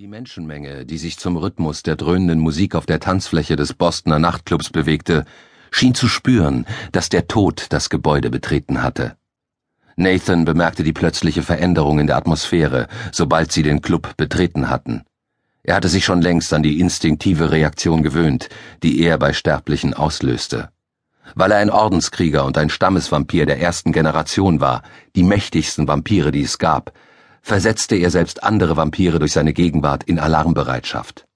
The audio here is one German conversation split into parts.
Die Menschenmenge, die sich zum Rhythmus der dröhnenden Musik auf der Tanzfläche des Bostoner Nachtclubs bewegte, schien zu spüren, dass der Tod das Gebäude betreten hatte. Nathan bemerkte die plötzliche Veränderung in der Atmosphäre, sobald sie den Club betreten hatten. Er hatte sich schon längst an die instinktive Reaktion gewöhnt, die er bei Sterblichen auslöste. Weil er ein Ordenskrieger und ein Stammesvampir der ersten Generation war, die mächtigsten Vampire, die es gab, versetzte er selbst andere Vampire durch seine Gegenwart in Alarmbereitschaft.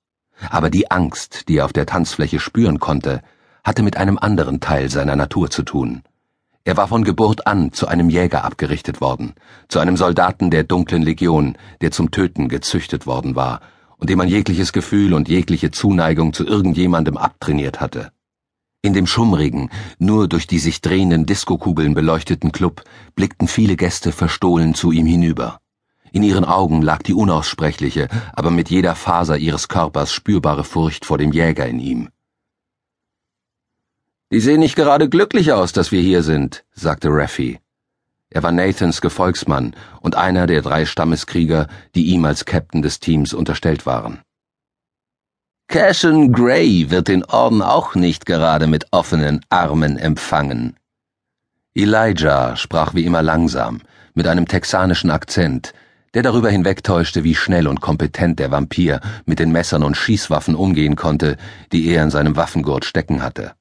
Aber die Angst, die er auf der Tanzfläche spüren konnte, hatte mit einem anderen Teil seiner Natur zu tun. Er war von Geburt an zu einem Jäger abgerichtet worden, zu einem Soldaten der dunklen Legion, der zum Töten gezüchtet worden war und dem man jegliches Gefühl und jegliche Zuneigung zu irgendjemandem abtrainiert hatte. In dem schummrigen, nur durch die sich drehenden Diskokugeln beleuchteten Club blickten viele Gäste verstohlen zu ihm hinüber. In ihren Augen lag die unaussprechliche, aber mit jeder Faser ihres Körpers spürbare Furcht vor dem Jäger in ihm. Die sehen nicht gerade glücklich aus, dass wir hier sind, sagte Raffi. Er war Nathans Gefolgsmann und einer der drei Stammeskrieger, die ihm als Captain des Teams unterstellt waren. Cashen Gray wird den Orden auch nicht gerade mit offenen Armen empfangen. Elijah sprach wie immer langsam, mit einem texanischen Akzent, der darüber hinwegtäuschte, wie schnell und kompetent der Vampir mit den Messern und Schießwaffen umgehen konnte, die er in seinem Waffengurt stecken hatte.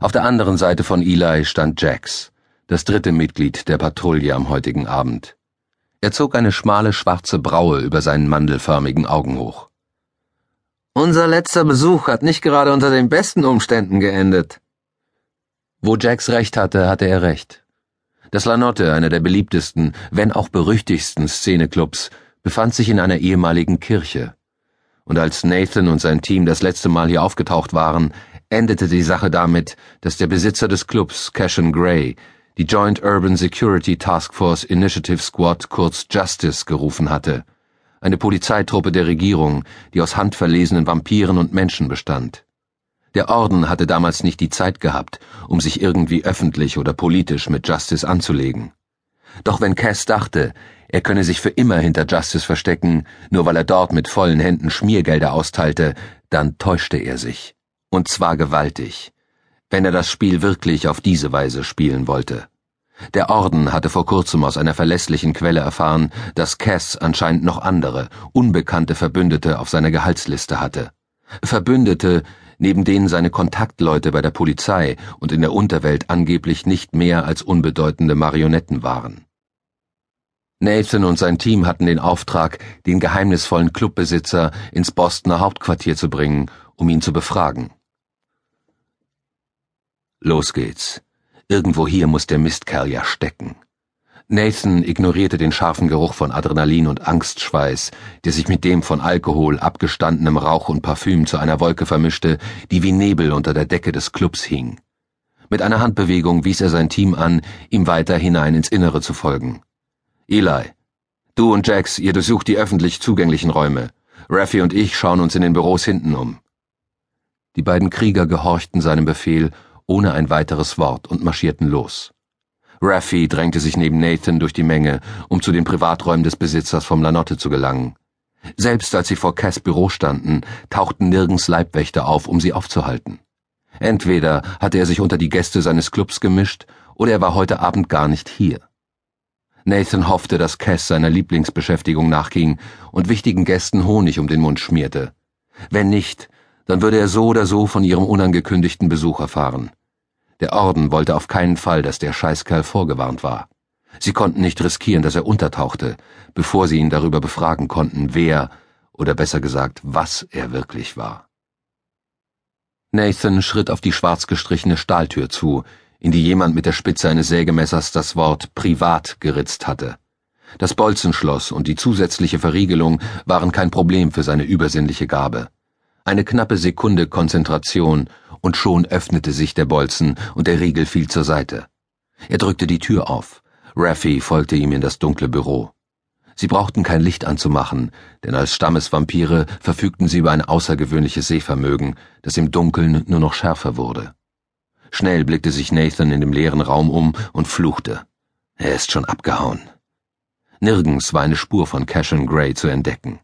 Auf der anderen Seite von Eli stand Jax, das dritte Mitglied der Patrouille am heutigen Abend. Er zog eine schmale schwarze Braue über seinen mandelförmigen Augen hoch. Unser letzter Besuch hat nicht gerade unter den besten Umständen geendet. Wo Jax recht hatte, hatte er recht. Das Lanotte, einer der beliebtesten, wenn auch berüchtigsten Szeneclubs, befand sich in einer ehemaligen Kirche. Und als Nathan und sein Team das letzte Mal hier aufgetaucht waren, endete die Sache damit, dass der Besitzer des Clubs, Cashen Gray, die Joint Urban Security Task Force Initiative Squad, kurz Justice, gerufen hatte. Eine Polizeitruppe der Regierung, die aus handverlesenen Vampiren und Menschen bestand. Der Orden hatte damals nicht die Zeit gehabt, um sich irgendwie öffentlich oder politisch mit Justice anzulegen. Doch wenn Cass dachte, er könne sich für immer hinter Justice verstecken, nur weil er dort mit vollen Händen Schmiergelder austeilte, dann täuschte er sich. Und zwar gewaltig. Wenn er das Spiel wirklich auf diese Weise spielen wollte. Der Orden hatte vor kurzem aus einer verlässlichen Quelle erfahren, dass Cass anscheinend noch andere, unbekannte Verbündete auf seiner Gehaltsliste hatte. Verbündete, neben denen seine Kontaktleute bei der Polizei und in der Unterwelt angeblich nicht mehr als unbedeutende Marionetten waren. Nathan und sein Team hatten den Auftrag, den geheimnisvollen Clubbesitzer ins Bostoner Hauptquartier zu bringen, um ihn zu befragen. Los geht's. Irgendwo hier muss der Mistkerl ja stecken. Nathan ignorierte den scharfen Geruch von Adrenalin und Angstschweiß, der sich mit dem von Alkohol, abgestandenem Rauch und Parfüm zu einer Wolke vermischte, die wie Nebel unter der Decke des Clubs hing. Mit einer Handbewegung wies er sein Team an, ihm weiter hinein ins Innere zu folgen. Eli, du und Jax, ihr durchsucht die öffentlich zugänglichen Räume. Raffi und ich schauen uns in den Büros hinten um. Die beiden Krieger gehorchten seinem Befehl ohne ein weiteres Wort und marschierten los. Raffi drängte sich neben Nathan durch die Menge, um zu den Privaträumen des Besitzers vom Lanotte zu gelangen. Selbst als sie vor Cass Büro standen, tauchten nirgends Leibwächter auf, um sie aufzuhalten. Entweder hatte er sich unter die Gäste seines Clubs gemischt, oder er war heute Abend gar nicht hier. Nathan hoffte, dass Cass seiner Lieblingsbeschäftigung nachging und wichtigen Gästen Honig um den Mund schmierte. Wenn nicht, dann würde er so oder so von ihrem unangekündigten Besuch erfahren. Der Orden wollte auf keinen Fall, dass der Scheißkerl vorgewarnt war. Sie konnten nicht riskieren, dass er untertauchte, bevor sie ihn darüber befragen konnten, wer, oder besser gesagt, was er wirklich war. Nathan schritt auf die schwarz gestrichene Stahltür zu, in die jemand mit der Spitze eines Sägemessers das Wort privat geritzt hatte. Das Bolzenschloss und die zusätzliche Verriegelung waren kein Problem für seine übersinnliche Gabe. Eine knappe Sekunde Konzentration und schon öffnete sich der Bolzen und der Riegel fiel zur Seite. Er drückte die Tür auf. Raffi folgte ihm in das dunkle Büro. Sie brauchten kein Licht anzumachen, denn als Stammesvampire verfügten sie über ein außergewöhnliches Sehvermögen, das im Dunkeln nur noch schärfer wurde. Schnell blickte sich Nathan in dem leeren Raum um und fluchte. Er ist schon abgehauen. Nirgends war eine Spur von Cashen Gray zu entdecken.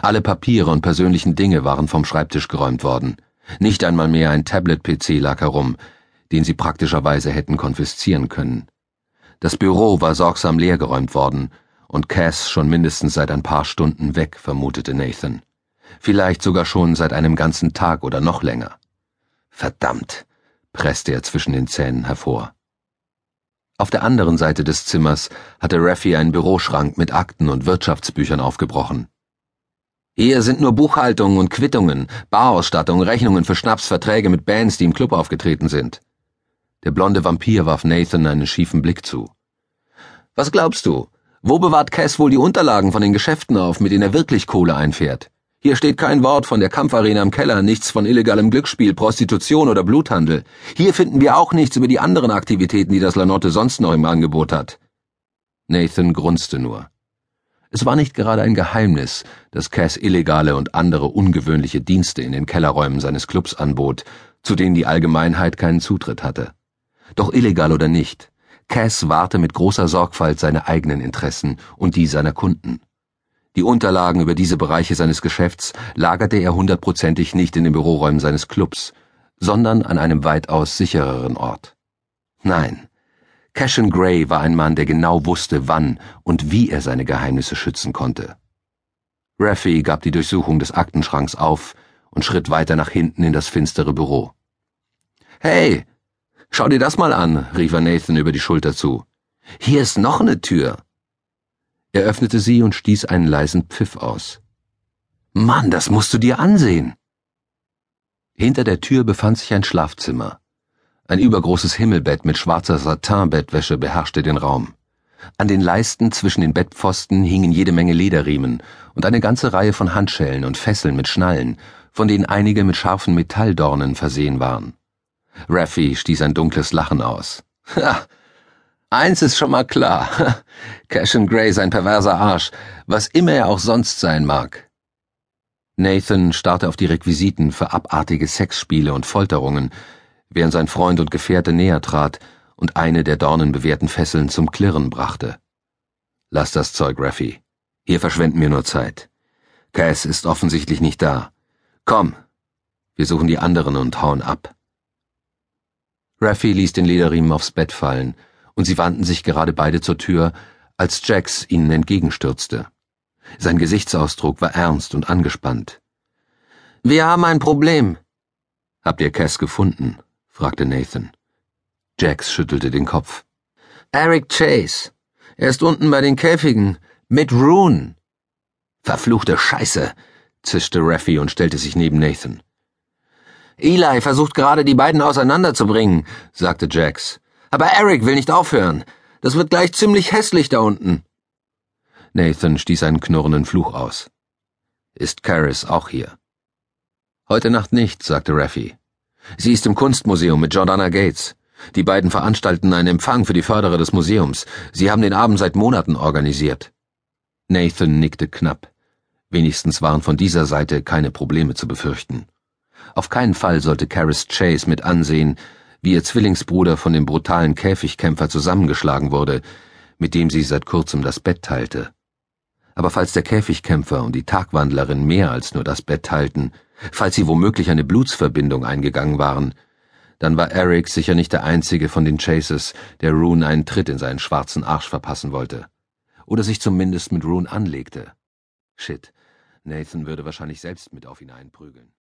Alle Papiere und persönlichen Dinge waren vom Schreibtisch geräumt worden. Nicht einmal mehr ein Tablet-PC lag herum, den sie praktischerweise hätten konfiszieren können. Das Büro war sorgsam leergeräumt worden, und Cass schon mindestens seit ein paar Stunden weg, vermutete Nathan. Vielleicht sogar schon seit einem ganzen Tag oder noch länger. Verdammt, presste er zwischen den Zähnen hervor. Auf der anderen Seite des Zimmers hatte Raffi einen Büroschrank mit Akten und Wirtschaftsbüchern aufgebrochen. Hier sind nur Buchhaltungen und Quittungen, Barausstattung, Rechnungen für Schnaps, Verträge mit Bands, die im Club aufgetreten sind. Der blonde Vampir warf Nathan einen schiefen Blick zu. Was glaubst du? Wo bewahrt Cass wohl die Unterlagen von den Geschäften auf, mit denen er wirklich Kohle einfährt? Hier steht kein Wort von der Kampfarena im Keller, nichts von illegalem Glücksspiel, Prostitution oder Bluthandel. Hier finden wir auch nichts über die anderen Aktivitäten, die das Lanotte sonst noch im Angebot hat. Nathan grunzte nur. Es war nicht gerade ein Geheimnis, dass Cass illegale und andere ungewöhnliche Dienste in den Kellerräumen seines Clubs anbot, zu denen die Allgemeinheit keinen Zutritt hatte. Doch illegal oder nicht, Cass wahrte mit großer Sorgfalt seine eigenen Interessen und die seiner Kunden. Die Unterlagen über diese Bereiche seines Geschäfts lagerte er hundertprozentig nicht in den Büroräumen seines Clubs, sondern an einem weitaus sichereren Ort. Nein, Cashin Gray war ein Mann, der genau wusste, wann und wie er seine Geheimnisse schützen konnte. Raffi gab die Durchsuchung des Aktenschranks auf und schritt weiter nach hinten in das finstere Büro. Hey, schau dir das mal an, rief er Nathan über die Schulter zu. Hier ist noch eine Tür. Er öffnete sie und stieß einen leisen Pfiff aus. Mann, das musst du dir ansehen. Hinter der Tür befand sich ein Schlafzimmer. Ein übergroßes Himmelbett mit schwarzer Satinbettwäsche beherrschte den Raum. An den Leisten zwischen den Bettpfosten hingen jede Menge Lederriemen und eine ganze Reihe von Handschellen und Fesseln mit Schnallen, von denen einige mit scharfen Metalldornen versehen waren. Raffi stieß ein dunkles Lachen aus. Ha! Eins ist schon mal klar. Cashin Gray ist ein perverser Arsch, was immer er auch sonst sein mag. Nathan starrte auf die Requisiten für abartige Sexspiele und Folterungen, während sein Freund und Gefährte näher trat und eine der dornenbewehrten Fesseln zum Klirren brachte. Lass das Zeug, Raffi. Hier verschwenden wir nur Zeit. Cass ist offensichtlich nicht da. Komm, wir suchen die anderen und hauen ab. Raffi ließ den Lederriemen aufs Bett fallen, und sie wandten sich gerade beide zur Tür, als Jax ihnen entgegenstürzte. Sein Gesichtsausdruck war ernst und angespannt. Wir haben ein Problem. Habt ihr Cass gefunden? Fragte Nathan. Jax schüttelte den Kopf. Eric Chase. Er ist unten bei den Käfigen. Mit Rune. Verfluchte Scheiße, zischte Raffi und stellte sich neben Nathan. Eli versucht gerade, die beiden auseinanderzubringen, sagte Jax. Aber Eric will nicht aufhören. Das wird gleich ziemlich hässlich da unten. Nathan stieß einen knurrenden Fluch aus. Ist Karis auch hier? Heute Nacht nicht, sagte Raffi. Sie ist im Kunstmuseum mit Jordana Gates. Die beiden veranstalten einen Empfang für die Förderer des Museums. Sie haben den Abend seit Monaten organisiert. Nathan nickte knapp. Wenigstens waren von dieser Seite keine Probleme zu befürchten. Auf keinen Fall sollte Caris Chase mit ansehen, wie ihr Zwillingsbruder von dem brutalen Käfigkämpfer zusammengeschlagen wurde, mit dem sie seit kurzem das Bett teilte. Aber falls der Käfigkämpfer und die Tagwandlerin mehr als nur das Bett teilten, falls sie womöglich eine Blutsverbindung eingegangen waren, dann war Eric sicher nicht der einzige von den Chases, der Rune einen Tritt in seinen schwarzen Arsch verpassen wollte. Oder sich zumindest mit Rune anlegte. Shit, Nathan würde wahrscheinlich selbst mit auf ihn einprügeln.